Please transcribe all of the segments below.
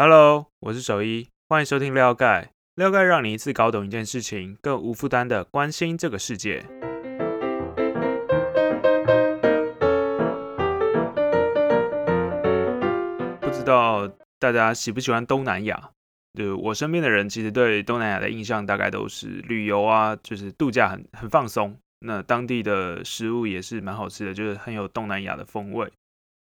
Hello，我是守一，欢迎收听撩盖。撩盖让你一次搞懂一件事情，更无负担的关心这个世界。不知道大家喜不喜欢东南亚？就我身边的人，其实对东南亚的印象大概都是旅游啊，就是度假很很放松。那当地的食物也是蛮好吃的，就是很有东南亚的风味。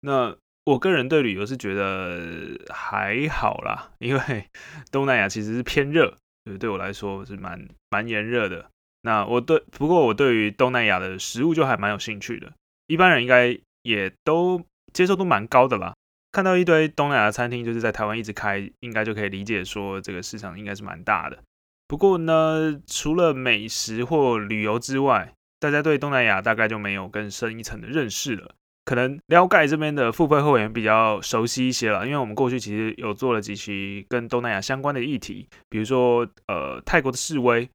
那我个人对旅游是觉得还好啦，因为 东南亚其实是偏热，对对我来说是蛮蛮炎热的。那我对不过我对于东南亚的食物就还蛮有兴趣的，一般人应该也都接受度蛮高的啦。看到一堆东南亚餐厅就是在台湾一直开，应该就可以理解说这个市场应该是蛮大的。不过呢，除了美食或旅游之外，大家对东南亚大概就没有更深一层的认识了。可能撩盖这边的付费会员比较熟悉一些了，因为我们过去其实有做了几期跟东南亚相关的议题，比如说呃泰国的示威、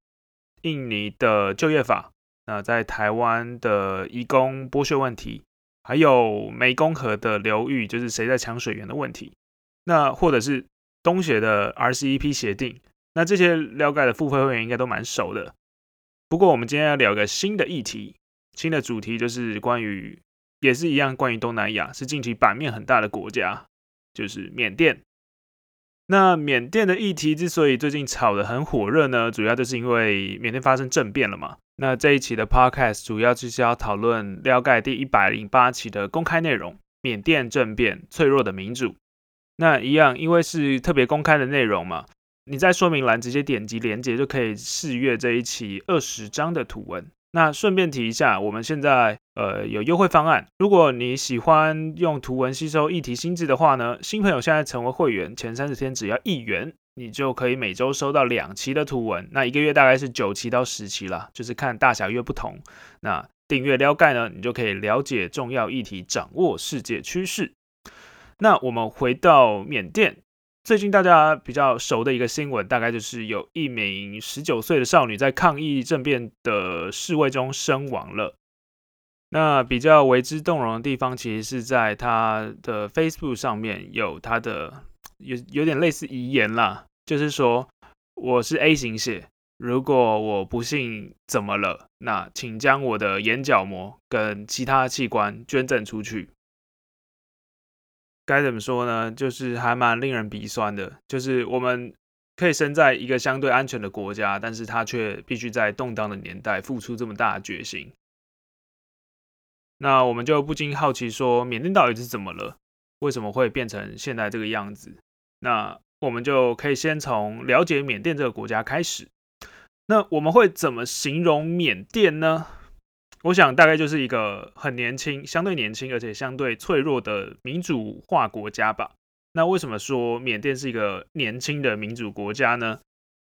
印尼的就业法，那在台湾的移工剥削问题，还有湄公河的流域，就是谁在抢水源的问题，那或者是东协的 RCEP 协定，那这些撩盖的付费会员应该都蛮熟的。不过我们今天要聊一个新的议题，新的主题就是关于。也是一样，关于东南亚是近期版面很大的国家，就是缅甸。那缅甸的议题之所以最近炒得很火热呢，主要就是因为缅甸发生政变了嘛。那这一期的 podcast 主要就是要讨论了解第一百零八期的公开内容：缅甸政变，脆弱的民主。那一样，因为是特别公开的内容嘛，你在说明栏直接点击连接就可以试阅这一期二十章的图文。那顺便提一下，我们现在呃有优惠方案。如果你喜欢用图文吸收议题心智的话呢，新朋友现在成为会员，前三十天只要一元，你就可以每周收到两期的图文。那一个月大概是九期到十期啦，就是看大小月不同。那订阅撩盖呢，你就可以了解重要议题，掌握世界趋势。那我们回到缅甸。最近大家比较熟的一个新闻，大概就是有一名十九岁的少女在抗议政变的示威中身亡了。那比较为之动容的地方，其实是在她的 Facebook 上面有她的有有点类似遗言啦，就是说我是 A 型血，如果我不幸怎么了，那请将我的眼角膜跟其他器官捐赠出去。该怎么说呢？就是还蛮令人鼻酸的。就是我们可以生在一个相对安全的国家，但是他却必须在动荡的年代付出这么大的决心。那我们就不禁好奇说，缅甸到底是怎么了？为什么会变成现在这个样子？那我们就可以先从了解缅甸这个国家开始。那我们会怎么形容缅甸呢？我想大概就是一个很年轻、相对年轻而且相对脆弱的民主化国家吧。那为什么说缅甸是一个年轻的民主国家呢？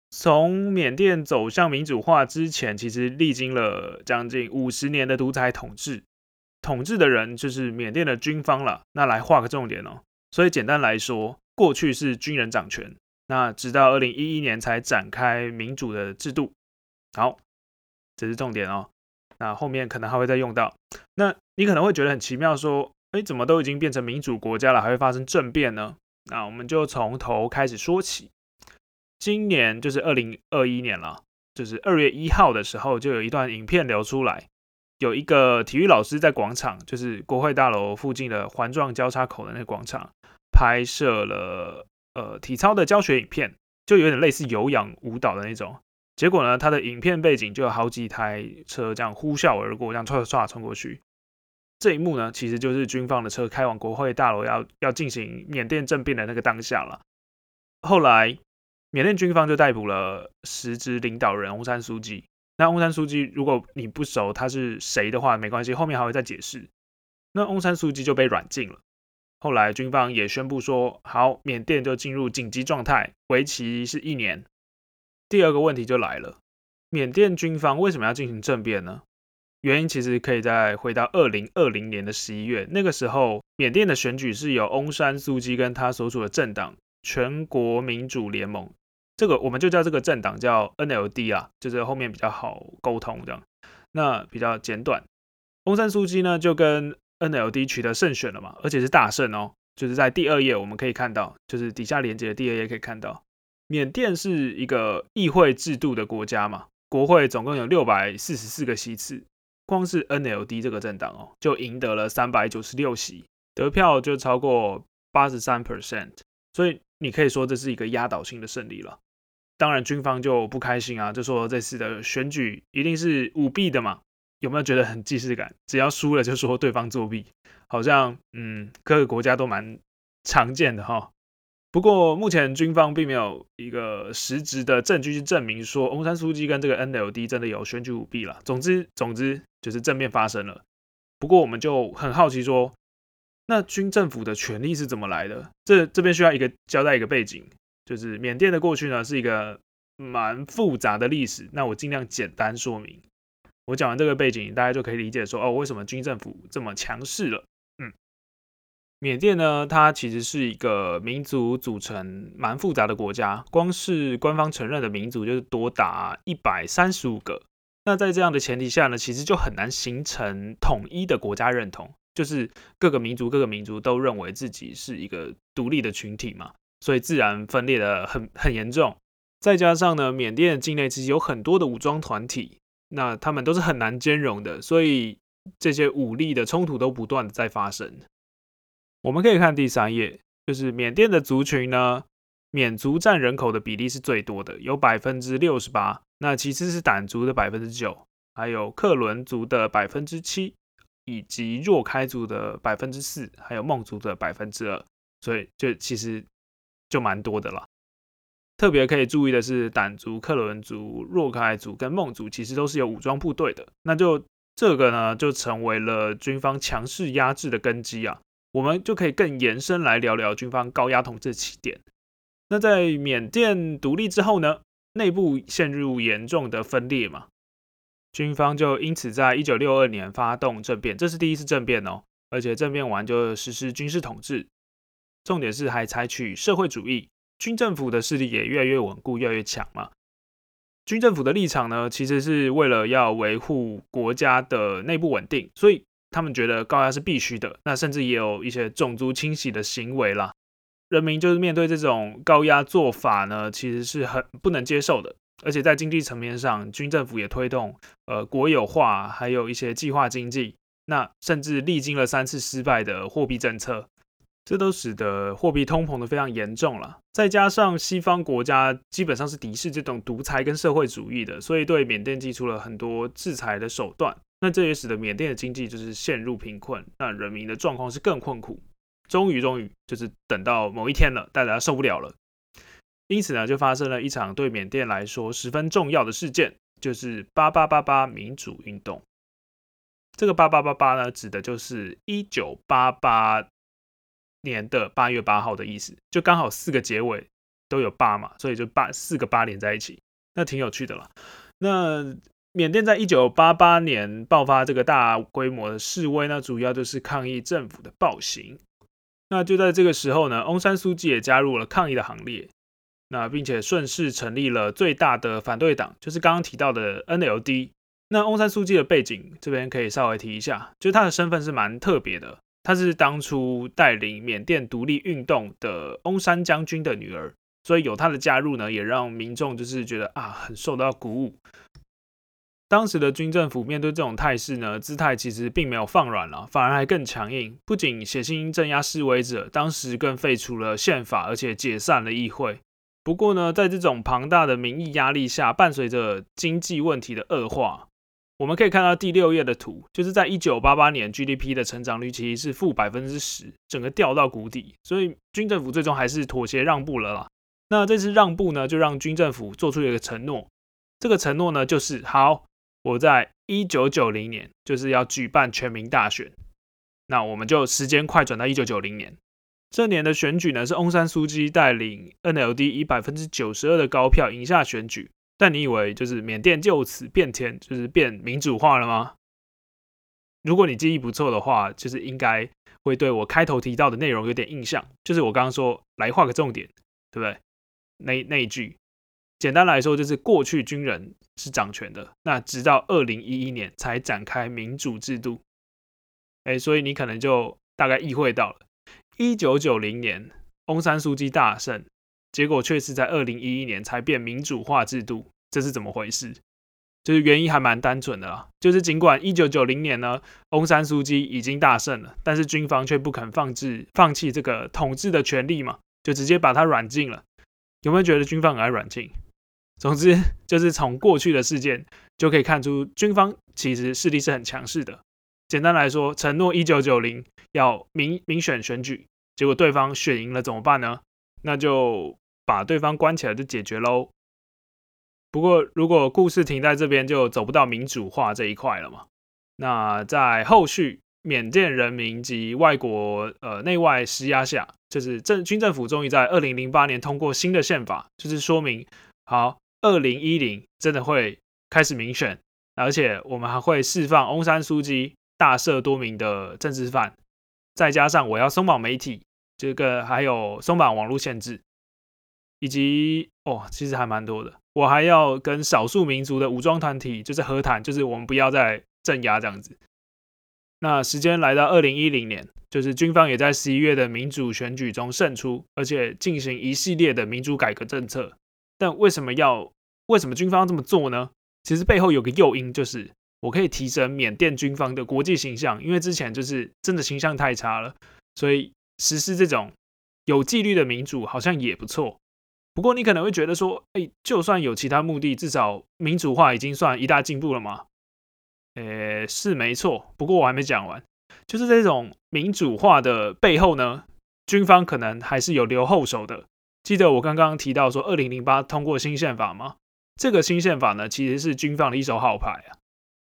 从缅甸走向民主化之前，其实历经了将近五十年的独裁统治，统治的人就是缅甸的军方了。那来画个重点哦。所以简单来说，过去是军人掌权，那直到二零一一年才展开民主的制度。好，这是重点哦。那后面可能还会再用到。那你可能会觉得很奇妙，说，哎，怎么都已经变成民主国家了，还会发生政变呢？那我们就从头开始说起。今年就是二零二一年了，就是二月一号的时候，就有一段影片流出来，有一个体育老师在广场，就是国会大楼附近的环状交叉口的那个广场，拍摄了呃体操的教学影片，就有点类似有氧舞蹈的那种。结果呢，他的影片背景就有好几台车这样呼啸而过，这样唰唰冲过去。这一幕呢，其实就是军方的车开往国会大楼，要要进行缅甸政变的那个当下了。后来，缅甸军方就逮捕了实职领导人翁山书记。那翁山书记，如果你不熟他是谁的话，没关系，后面还会再解释。那翁山书记就被软禁了。后来，军方也宣布说，好，缅甸就进入紧急状态，为期是一年。第二个问题就来了，缅甸军方为什么要进行政变呢？原因其实可以再回到二零二零年的十一月，那个时候缅甸的选举是由翁山苏基跟他所属的政党全国民主联盟，这个我们就叫这个政党叫 NLD 啊，就是后面比较好沟通这样，那比较简短。翁山苏基呢就跟 NLD 取得胜选了嘛，而且是大胜哦，就是在第二页我们可以看到，就是底下连接的第二页可以看到，缅甸是一个议会制度的国家嘛，国会总共有六百四十四个席次，光是 NLD 这个政党哦，就赢得了三百九十六席，得票就超过八十三 percent，所以你可以说这是一个压倒性的胜利了。当然军方就不开心啊，就说这次的选举一定是舞弊的嘛。有没有觉得很既视感？只要输了就说对方作弊，好像嗯各个国家都蛮常见的哈。不过目前军方并没有一个实质的证据去证明说翁山书记跟这个 NLD 真的有选举舞弊了。总之总之就是正面发生了。不过我们就很好奇说，那军政府的权力是怎么来的？这这边需要一个交代一个背景，就是缅甸的过去呢是一个蛮复杂的历史。那我尽量简单说明。我讲完这个背景，大家就可以理解说，哦，为什么军政府这么强势了？缅甸呢，它其实是一个民族组成蛮复杂的国家，光是官方承认的民族就是多达一百三十五个。那在这样的前提下呢，其实就很难形成统一的国家认同，就是各个民族各个民族都认为自己是一个独立的群体嘛，所以自然分裂的很很严重。再加上呢，缅甸境内其实有很多的武装团体。那他们都是很难兼容的，所以这些武力的冲突都不断的在发生。我们可以看第三页，就是缅甸的族群呢，缅族占人口的比例是最多的，有百分之六十八。那其次是掸族的百分之九，还有克伦族的百分之七，以及若开族的百分之四，还有孟族的百分之二。所以就其实就蛮多的了。特别可以注意的是，掸族、克伦族、若开族跟孟族其实都是有武装部队的。那就这个呢，就成为了军方强势压制的根基啊。我们就可以更延伸来聊聊军方高压统治起点。那在缅甸独立之后呢，内部陷入严重的分裂嘛，军方就因此在一九六二年发动政变，这是第一次政变哦，而且政变完就实施军事统治，重点是还采取社会主义。军政府的势力也越来越稳固，越来越强嘛。军政府的立场呢，其实是为了要维护国家的内部稳定，所以他们觉得高压是必须的。那甚至也有一些种族清洗的行为啦。人民就是面对这种高压做法呢，其实是很不能接受的。而且在经济层面上，军政府也推动呃国有化，还有一些计划经济。那甚至历经了三次失败的货币政策。这都使得货币通膨的非常严重了，再加上西方国家基本上是敌视这种独裁跟社会主义的，所以对缅甸寄出了很多制裁的手段。那这也使得缅甸的经济就是陷入贫困，那人民的状况是更困苦。终于，终于就是等到某一天了，大家受不了了，因此呢，就发生了一场对缅甸来说十分重要的事件，就是八八八八民主运动。这个八八八八呢，指的就是一九八八。年的八月八号的意思，就刚好四个结尾都有八嘛，所以就八四个八连在一起，那挺有趣的了。那缅甸在一九八八年爆发这个大规模的示威呢，主要就是抗议政府的暴行。那就在这个时候呢，翁山书记也加入了抗议的行列，那并且顺势成立了最大的反对党，就是刚刚提到的 NLD。那翁山书记的背景这边可以稍微提一下，就是他的身份是蛮特别的。她是当初带领缅甸独立运动的翁山将军的女儿，所以有她的加入呢，也让民众就是觉得啊，很受到鼓舞。当时的军政府面对这种态势呢，姿态其实并没有放软了，反而还更强硬。不仅血腥镇压示威者，当时更废除了宪法，而且解散了议会。不过呢，在这种庞大的民意压力下，伴随着经济问题的恶化。我们可以看到第六页的图，就是在一九八八年 GDP 的成长率其实是负百分之十，整个掉到谷底，所以军政府最终还是妥协让步了啦。那这次让步呢，就让军政府做出一个承诺，这个承诺呢就是好，我在一九九零年就是要举办全民大选。那我们就时间快转到一九九零年，这年的选举呢是翁山苏基带领 NLD 以百分之九十二的高票赢下选举。但你以为就是缅甸就此变天，就是变民主化了吗？如果你记忆不错的话，就是应该会对我开头提到的内容有点印象。就是我刚刚说来画个重点，对不对？那那一句，简单来说就是过去军人是掌权的，那直到二零一一年才展开民主制度。哎，所以你可能就大概意会到了，一九九零年翁山书记大胜，结果却是在二零一一年才变民主化制度，这是怎么回事？就是原因还蛮单纯的啦，就是尽管一九九零年呢，翁山书记已经大胜了，但是军方却不肯放置放弃这个统治的权利嘛，就直接把他软禁了。有没有觉得军方很爱软禁？总之，就是从过去的事件就可以看出，军方其实势力是很强势的。简单来说，承诺一九九零要民民选选举，结果对方选赢了怎么办呢？那就把对方关起来就解决喽。不过，如果故事停在这边，就走不到民主化这一块了嘛。那在后续缅甸人民及外国呃内外施压下，就是政军政府终于在二零零八年通过新的宪法，就是说明好，二零一零真的会开始民选，而且我们还会释放翁山书记大赦多名的政治犯，再加上我要松绑媒体，这个还有松绑网络限制，以及哦，其实还蛮多的。我还要跟少数民族的武装团体就是和谈，就是我们不要再镇压这样子。那时间来到二零一零年，就是军方也在十一月的民主选举中胜出，而且进行一系列的民主改革政策。但为什么要为什么军方这么做呢？其实背后有个诱因，就是我可以提升缅甸军方的国际形象，因为之前就是真的形象太差了，所以实施这种有纪律的民主好像也不错。不过你可能会觉得说，哎，就算有其他目的，至少民主化已经算一大进步了嘛？诶，是没错。不过我还没讲完，就是这种民主化的背后呢，军方可能还是有留后手的。记得我刚刚提到说，二零零八通过新宪法吗？这个新宪法呢，其实是军方的一手好牌啊。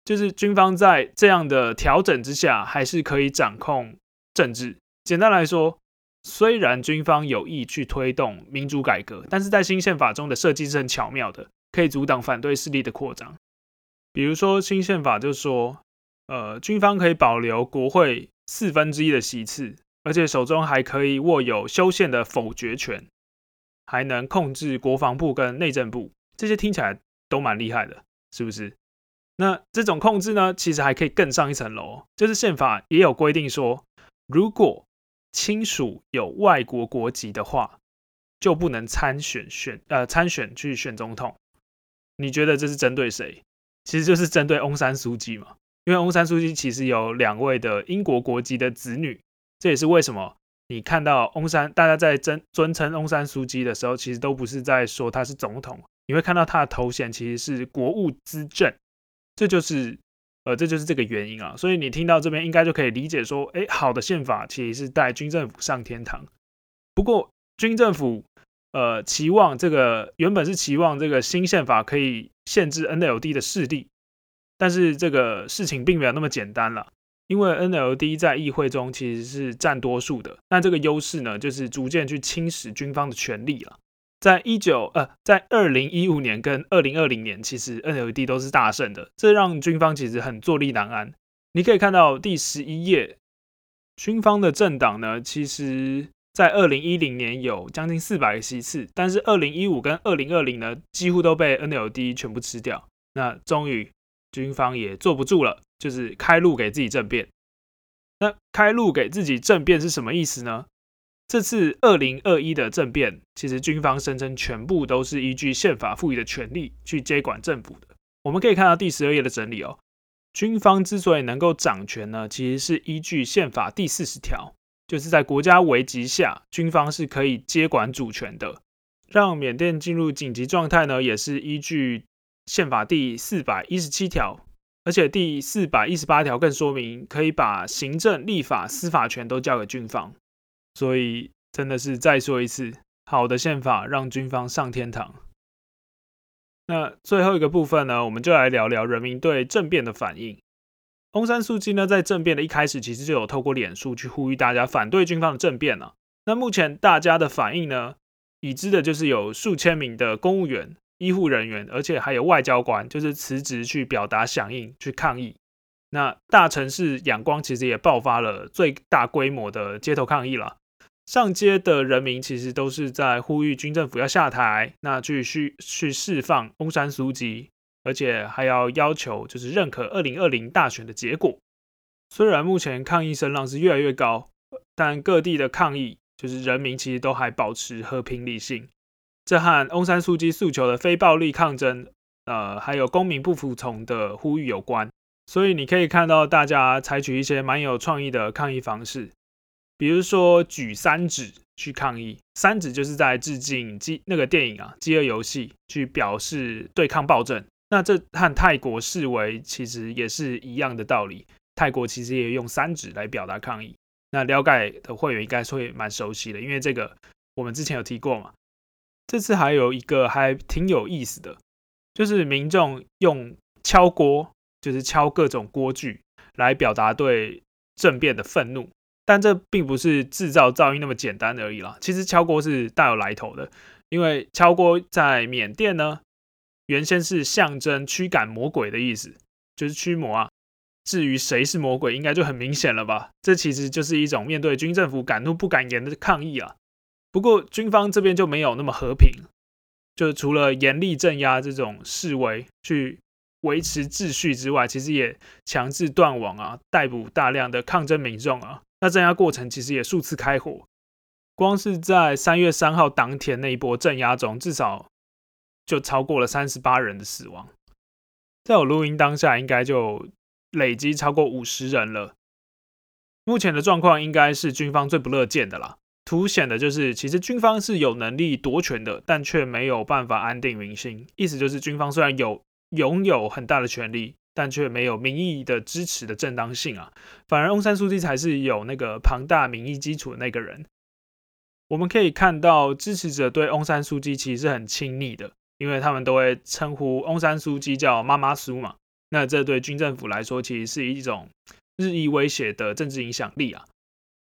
就是军方在这样的调整之下，还是可以掌控政治。简单来说。虽然军方有意去推动民主改革，但是在新宪法中的设计是很巧妙的，可以阻挡反对势力的扩张。比如说，新宪法就说，呃，军方可以保留国会四分之一的席次，而且手中还可以握有修宪的否决权，还能控制国防部跟内政部。这些听起来都蛮厉害的，是不是？那这种控制呢，其实还可以更上一层楼，就是宪法也有规定说，如果亲属有外国国籍的话，就不能参选选呃参选去选总统。你觉得这是针对谁？其实就是针对翁山书记嘛。因为翁山书记其实有两位的英国国籍的子女，这也是为什么你看到翁山大家在尊尊称翁山书记的时候，其实都不是在说他是总统。你会看到他的头衔其实是国务资政，这就是。呃，这就是这个原因啊，所以你听到这边应该就可以理解说，哎，好的宪法其实是带军政府上天堂。不过军政府呃期望这个原本是期望这个新宪法可以限制 NLD 的势力，但是这个事情并没有那么简单了，因为 NLD 在议会中其实是占多数的，那这个优势呢，就是逐渐去侵蚀军方的权力了。在一九呃，在二零一五年跟二零二零年，其实 NLD 都是大胜的，这让军方其实很坐立难安。你可以看到第十一页，军方的政党呢，其实在二零一零年有将近四百个席次，但是二零一五跟二零二零呢，几乎都被 NLD 全部吃掉。那终于军方也坐不住了，就是开路给自己政变。那开路给自己政变是什么意思呢？这次二零二一的政变，其实军方声称全部都是依据宪法赋予的权利去接管政府的。我们可以看到第十二页的整理哦。军方之所以能够掌权呢，其实是依据宪法第四十条，就是在国家危急下，军方是可以接管主权的。让缅甸进入紧急状态呢，也是依据宪法第四百一十七条，而且第四百一十八条更说明可以把行政、立法、司法权都交给军方。所以真的是再说一次，好的宪法让军方上天堂。那最后一个部分呢，我们就来聊聊人民对政变的反应。翁山书记呢，在政变的一开始，其实就有透过脸书去呼吁大家反对军方的政变了。那目前大家的反应呢，已知的就是有数千名的公务员、医护人员，而且还有外交官，就是辞职去表达响应、去抗议。那大城市仰光其实也爆发了最大规模的街头抗议了。上街的人民其实都是在呼吁军政府要下台，那继续去释放翁山书记，而且还要要求就是认可二零二零大选的结果。虽然目前抗议声浪是越来越高，但各地的抗议就是人民其实都还保持和平理性，这和翁山书记诉求的非暴力抗争，呃，还有公民不服从的呼吁有关。所以你可以看到大家采取一些蛮有创意的抗议方式，比如说举三指去抗议，三指就是在致敬饥那个电影啊《饥饿游戏》，去表示对抗暴政。那这和泰国视为其实也是一样的道理。泰国其实也用三指来表达抗议。那撩盖的会员应该会蛮熟悉的，因为这个我们之前有提过嘛。这次还有一个还挺有意思的，就是民众用敲锅，就是敲各种锅具来表达对政变的愤怒。但这并不是制造噪音那么简单而已啦。其实敲锅是大有来头的，因为敲锅在缅甸呢。原先是象征驱赶魔鬼的意思，就是驱魔啊。至于谁是魔鬼，应该就很明显了吧？这其实就是一种面对军政府敢怒不敢言的抗议啊。不过军方这边就没有那么和平，就除了严厉镇压这种示威去维持秩序之外，其实也强制断网啊，逮捕大量的抗争民众啊。那镇压过程其实也数次开火，光是在三月三号当天那一波镇压中，至少。就超过了三十八人的死亡，在我录音当下，应该就累积超过五十人了。目前的状况应该是军方最不乐见的啦，凸显的就是其实军方是有能力夺权的，但却没有办法安定民心。意思就是军方虽然有拥有很大的权力，但却没有民意的支持的正当性啊。反而翁山书记才是有那个庞大民意基础的那个人。我们可以看到支持者对翁山书记其实是很亲昵的。因为他们都会称呼翁山书记叫妈妈苏嘛，那这对军政府来说其实是一种日益威胁的政治影响力啊。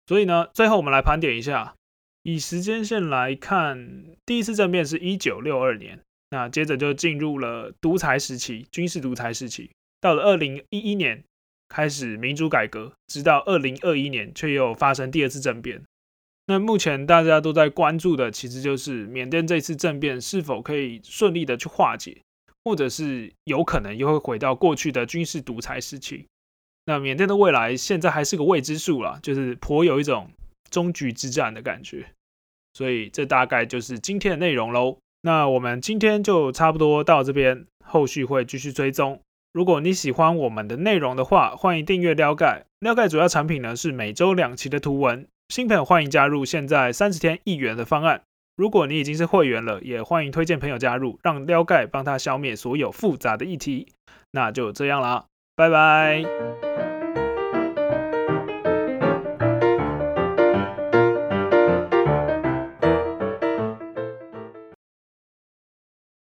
所以呢，最后我们来盘点一下，以时间线来看，第一次政变是一九六二年，那接着就进入了独裁时期，军事独裁时期，到了二零一一年开始民主改革，直到二零二一年却又发生第二次政变。那目前大家都在关注的，其实就是缅甸这次政变是否可以顺利的去化解，或者是有可能又会回到过去的军事独裁时期。那缅甸的未来现在还是个未知数啦，就是颇有一种终局之战的感觉。所以这大概就是今天的内容喽。那我们今天就差不多到这边，后续会继续追踪。如果你喜欢我们的内容的话，欢迎订阅撩盖。撩盖主要产品呢是每周两期的图文。新朋友欢迎加入现在三十天一元的方案。如果你已经是会员了，也欢迎推荐朋友加入，让撩盖帮他消灭所有复杂的议题。那就这样啦，拜拜。